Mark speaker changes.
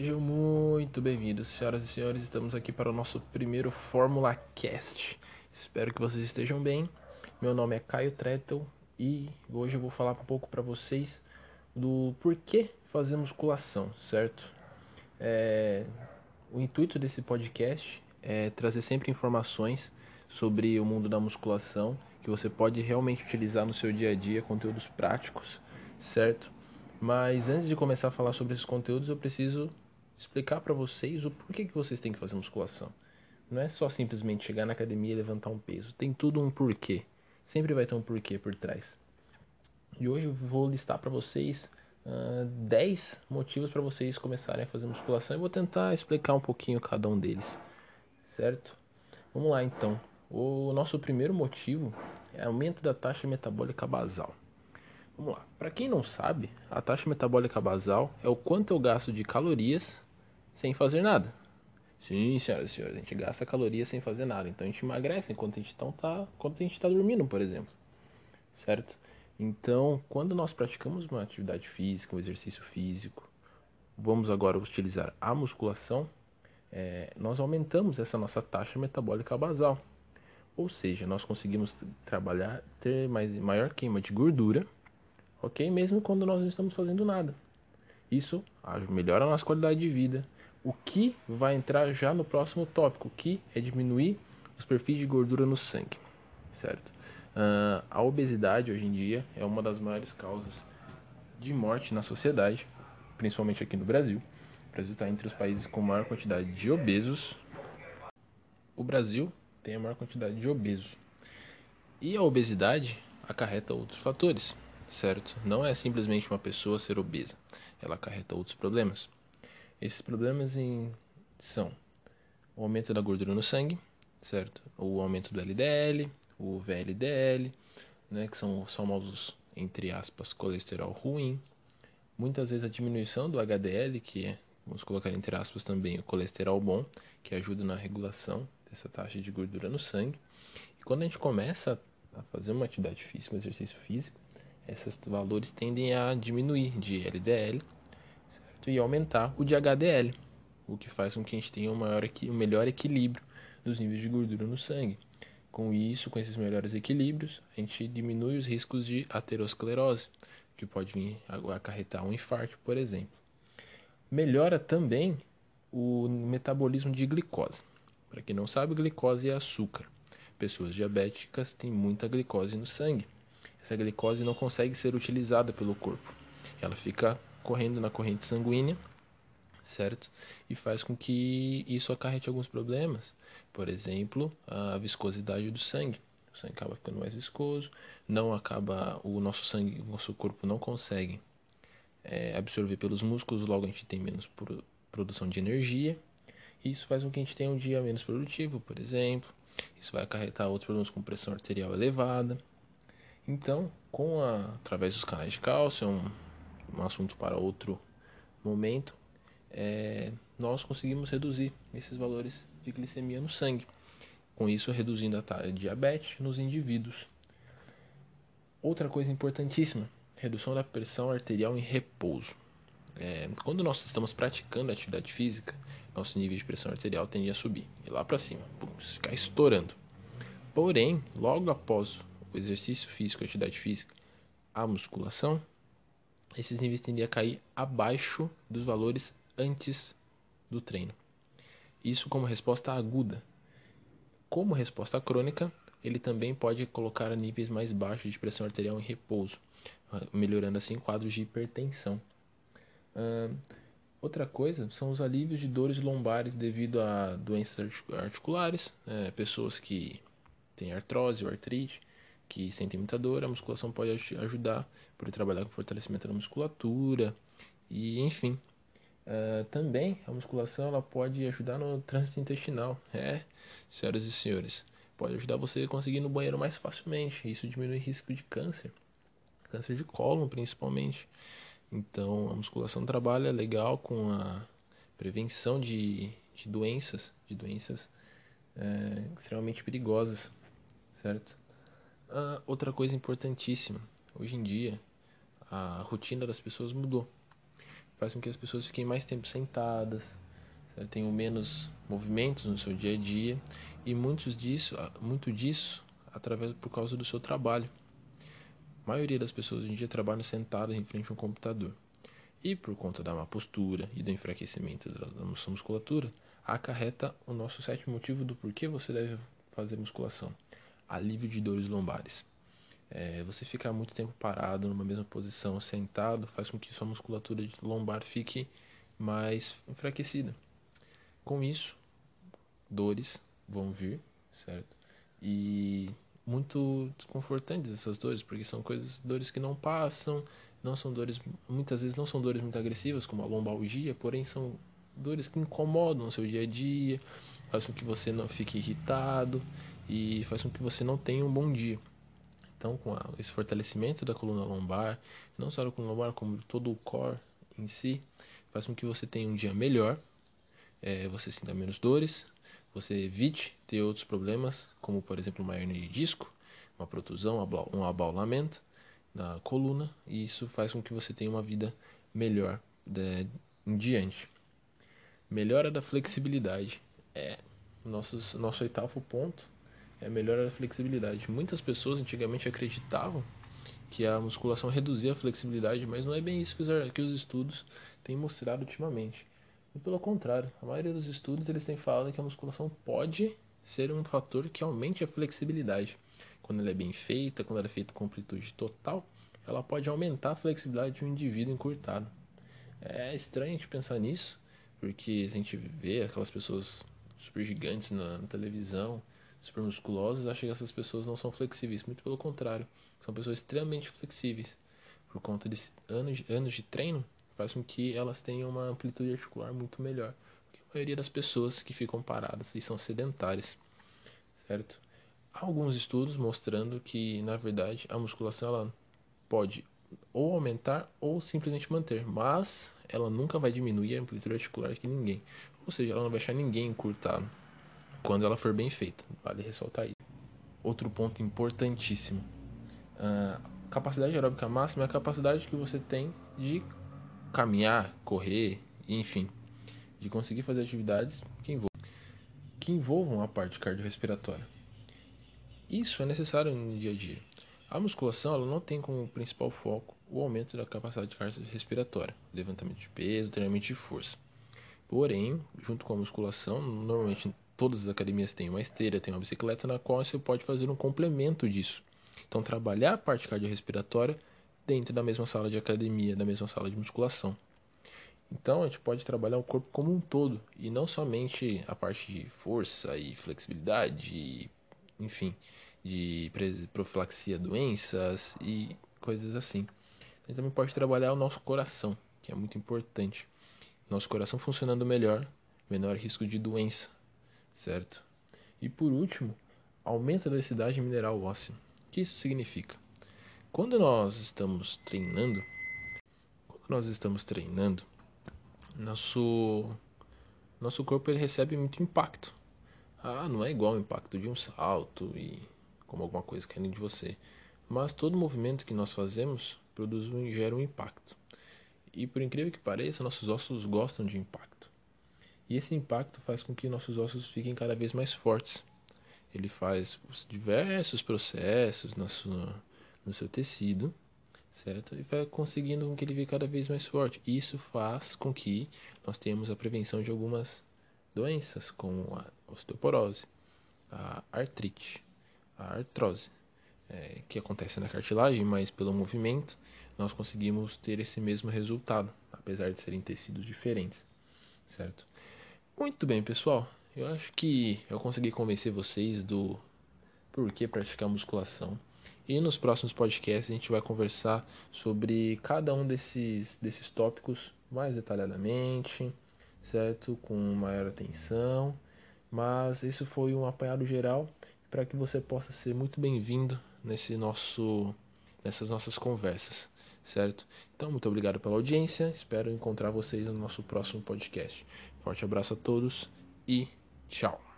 Speaker 1: Sejam muito bem-vindos, senhoras e senhores. Estamos aqui para o nosso primeiro Fórmula Cast. Espero que vocês estejam bem. Meu nome é Caio Trettel e hoje eu vou falar um pouco para vocês do porquê fazer musculação, certo? É... O intuito desse podcast é trazer sempre informações sobre o mundo da musculação que você pode realmente utilizar no seu dia a dia, conteúdos práticos, certo? Mas antes de começar a falar sobre esses conteúdos, eu preciso explicar para vocês o porquê que vocês têm que fazer musculação. Não é só simplesmente chegar na academia e levantar um peso. Tem tudo um porquê. Sempre vai ter um porquê por trás. E hoje eu vou listar para vocês uh, 10 motivos para vocês começarem a fazer musculação e vou tentar explicar um pouquinho cada um deles. Certo? Vamos lá então. O nosso primeiro motivo é aumento da taxa metabólica basal. Vamos lá. Para quem não sabe, a taxa metabólica basal é o quanto eu gasto de calorias sem fazer nada. Sim, senhoras e senhores, a gente gasta calorias sem fazer nada. Então a gente emagrece enquanto a gente está tá, enquanto a gente tá dormindo, por exemplo. Certo? Então, quando nós praticamos uma atividade física, um exercício físico, vamos agora utilizar a musculação, é, nós aumentamos essa nossa taxa metabólica basal. Ou seja, nós conseguimos trabalhar, ter mais, maior queima de gordura ok? Mesmo quando nós não estamos fazendo nada. Isso melhora a nossa qualidade de vida. O que vai entrar já no próximo tópico, que é diminuir os perfis de gordura no sangue, certo? Uh, a obesidade hoje em dia é uma das maiores causas de morte na sociedade, principalmente aqui no Brasil. O Brasil está entre os países com maior quantidade de obesos. O Brasil tem a maior quantidade de obesos. E a obesidade acarreta outros fatores, certo? Não é simplesmente uma pessoa ser obesa, ela acarreta outros problemas. Esses problemas em, são o aumento da gordura no sangue, certo? O aumento do LDL, o VLDL, né, que são os famosos, entre aspas, colesterol ruim. Muitas vezes a diminuição do HDL, que é, vamos colocar entre aspas também, o colesterol bom, que ajuda na regulação dessa taxa de gordura no sangue. E quando a gente começa a fazer uma atividade física, um exercício físico, esses valores tendem a diminuir de LDL? E aumentar o de HDL, o que faz com que a gente tenha um, maior, um melhor equilíbrio dos níveis de gordura no sangue. Com isso, com esses melhores equilíbrios, a gente diminui os riscos de aterosclerose, que pode vir acarretar um infarto, por exemplo. Melhora também o metabolismo de glicose. Para quem não sabe, glicose é açúcar. Pessoas diabéticas têm muita glicose no sangue essa glicose não consegue ser utilizada pelo corpo. Ela fica correndo na corrente sanguínea, certo? E faz com que isso acarrete alguns problemas. Por exemplo, a viscosidade do sangue. O sangue acaba ficando mais viscoso, não acaba o nosso sangue, o nosso corpo não consegue é, absorver pelos músculos, logo a gente tem menos produção de energia. E isso faz com que a gente tenha um dia menos produtivo, por exemplo. Isso vai acarretar outros problemas com pressão arterial elevada. Então, com a, através dos canais de cálcio, é um, um assunto para outro momento, é, nós conseguimos reduzir esses valores de glicemia no sangue. Com isso, reduzindo a de diabetes nos indivíduos. Outra coisa importantíssima, redução da pressão arterial em repouso. É, quando nós estamos praticando atividade física, nosso nível de pressão arterial tende a subir, e lá para cima, ficar estourando. Porém, logo após o exercício físico, a atividade física, a musculação, esses níveis tendem a cair abaixo dos valores antes do treino. Isso como resposta aguda. Como resposta crônica, ele também pode colocar níveis mais baixos de pressão arterial em repouso, melhorando assim quadros de hipertensão. Uh, outra coisa são os alívios de dores lombares devido a doenças articulares, né? pessoas que têm artrose ou artrite, que sentem muita dor, a musculação pode ajudar por trabalhar com fortalecimento da musculatura e enfim. Uh, também a musculação ela pode ajudar no trânsito intestinal, é, senhoras e senhores, pode ajudar você a conseguir ir no banheiro mais facilmente. Isso diminui o risco de câncer, câncer de cólon principalmente. Então a musculação trabalha legal com a prevenção de, de doenças, de doenças é, extremamente perigosas, certo? Uh, outra coisa importantíssima, hoje em dia a rotina das pessoas mudou. faz com que as pessoas fiquem mais tempo sentadas, tenham menos movimentos no seu dia a dia e muitos disso, muito disso através por causa do seu trabalho. A maioria das pessoas hoje em dia trabalham sentadas em frente a um computador. E por conta da má postura e do enfraquecimento da nossa musculatura, acarreta o nosso sétimo motivo do porquê você deve fazer musculação: alívio de dores lombares. É, você ficar muito tempo parado numa mesma posição, sentado, faz com que sua musculatura lombar fique mais enfraquecida. Com isso, dores vão vir, certo? E muito desconfortantes essas dores, porque são coisas, dores que não passam, não são dores, muitas vezes não são dores muito agressivas, como a lombalgia, porém são dores que incomodam o seu dia a dia, faz com que você não fique irritado e faz com que você não tenha um bom dia. Então, com esse fortalecimento da coluna lombar, não só a coluna lombar, como todo o core em si, faz com que você tenha um dia melhor, é, você sinta menos dores, você evite ter outros problemas, como por exemplo uma hernia de disco, uma protusão, um abaulamento da coluna, e isso faz com que você tenha uma vida melhor de, em diante. Melhora da flexibilidade é nosso, nosso oitavo ponto é melhora da flexibilidade. Muitas pessoas antigamente acreditavam que a musculação reduzia a flexibilidade, mas não é bem isso que os, que os estudos têm mostrado ultimamente. E pelo contrário, a maioria dos estudos eles têm falado que a musculação pode ser um fator que aumente a flexibilidade. Quando ela é bem feita, quando ela é feita com amplitude total, ela pode aumentar a flexibilidade de um indivíduo encurtado. É estranho a gente pensar nisso, porque a gente vê aquelas pessoas super gigantes na, na televisão, super musculosas, acha que essas pessoas não são flexíveis. Muito pelo contrário, são pessoas extremamente flexíveis. Por conta de anos, anos de treino, faz com que elas tenham uma amplitude articular muito melhor que a maioria das pessoas que ficam paradas e são sedentárias, certo? Há alguns estudos mostrando que, na verdade, a musculação ela pode ou aumentar ou simplesmente manter, mas ela nunca vai diminuir a amplitude articular de ninguém. Ou seja, ela não vai deixar ninguém encurtado quando ela for bem feita. Vale ressaltar isso. Outro ponto importantíssimo: a capacidade aeróbica máxima é a capacidade que você tem de caminhar, correr, enfim, de conseguir fazer atividades que envolvam, que envolvam a parte cardiorrespiratória. Isso é necessário no dia a dia. A musculação ela não tem como principal foco o aumento da capacidade cardiorrespiratória, levantamento de peso, treinamento de força. Porém, junto com a musculação, normalmente todas as academias têm uma esteira, tem uma bicicleta na qual você pode fazer um complemento disso. Então, trabalhar a parte cardiorrespiratória dentro da mesma sala de academia, da mesma sala de musculação. Então, a gente pode trabalhar o corpo como um todo e não somente a parte de força e flexibilidade, e, enfim, de profilaxia doenças e coisas assim. A gente também pode trabalhar o nosso coração, que é muito importante. Nosso coração funcionando melhor, menor risco de doença, certo? E por último, aumenta a densidade mineral óssea. O que isso significa? Quando nós estamos treinando, quando nós estamos treinando, nosso nosso corpo ele recebe muito impacto. Ah, não é igual o impacto de um salto e como alguma coisa caindo de você, mas todo movimento que nós fazemos produz um, gera um impacto. E por incrível que pareça, nossos ossos gostam de impacto. E esse impacto faz com que nossos ossos fiquem cada vez mais fortes. Ele faz diversos processos no seu, no seu tecido, certo? E vai conseguindo com que ele fique cada vez mais forte. Isso faz com que nós tenhamos a prevenção de algumas doenças, como a osteoporose, a artrite, a artrose, é, que acontece na cartilagem, mas pelo movimento nós conseguimos ter esse mesmo resultado, apesar de serem tecidos diferentes, certo? Muito bem, pessoal. Eu acho que eu consegui convencer vocês do porquê praticar musculação. E nos próximos podcasts a gente vai conversar sobre cada um desses, desses tópicos mais detalhadamente, certo? Com maior atenção. Mas isso foi um apanhado geral para que você possa ser muito bem-vindo nesse nosso, nessas nossas conversas, certo? Então, muito obrigado pela audiência. Espero encontrar vocês no nosso próximo podcast. Forte abraço a todos e tchau.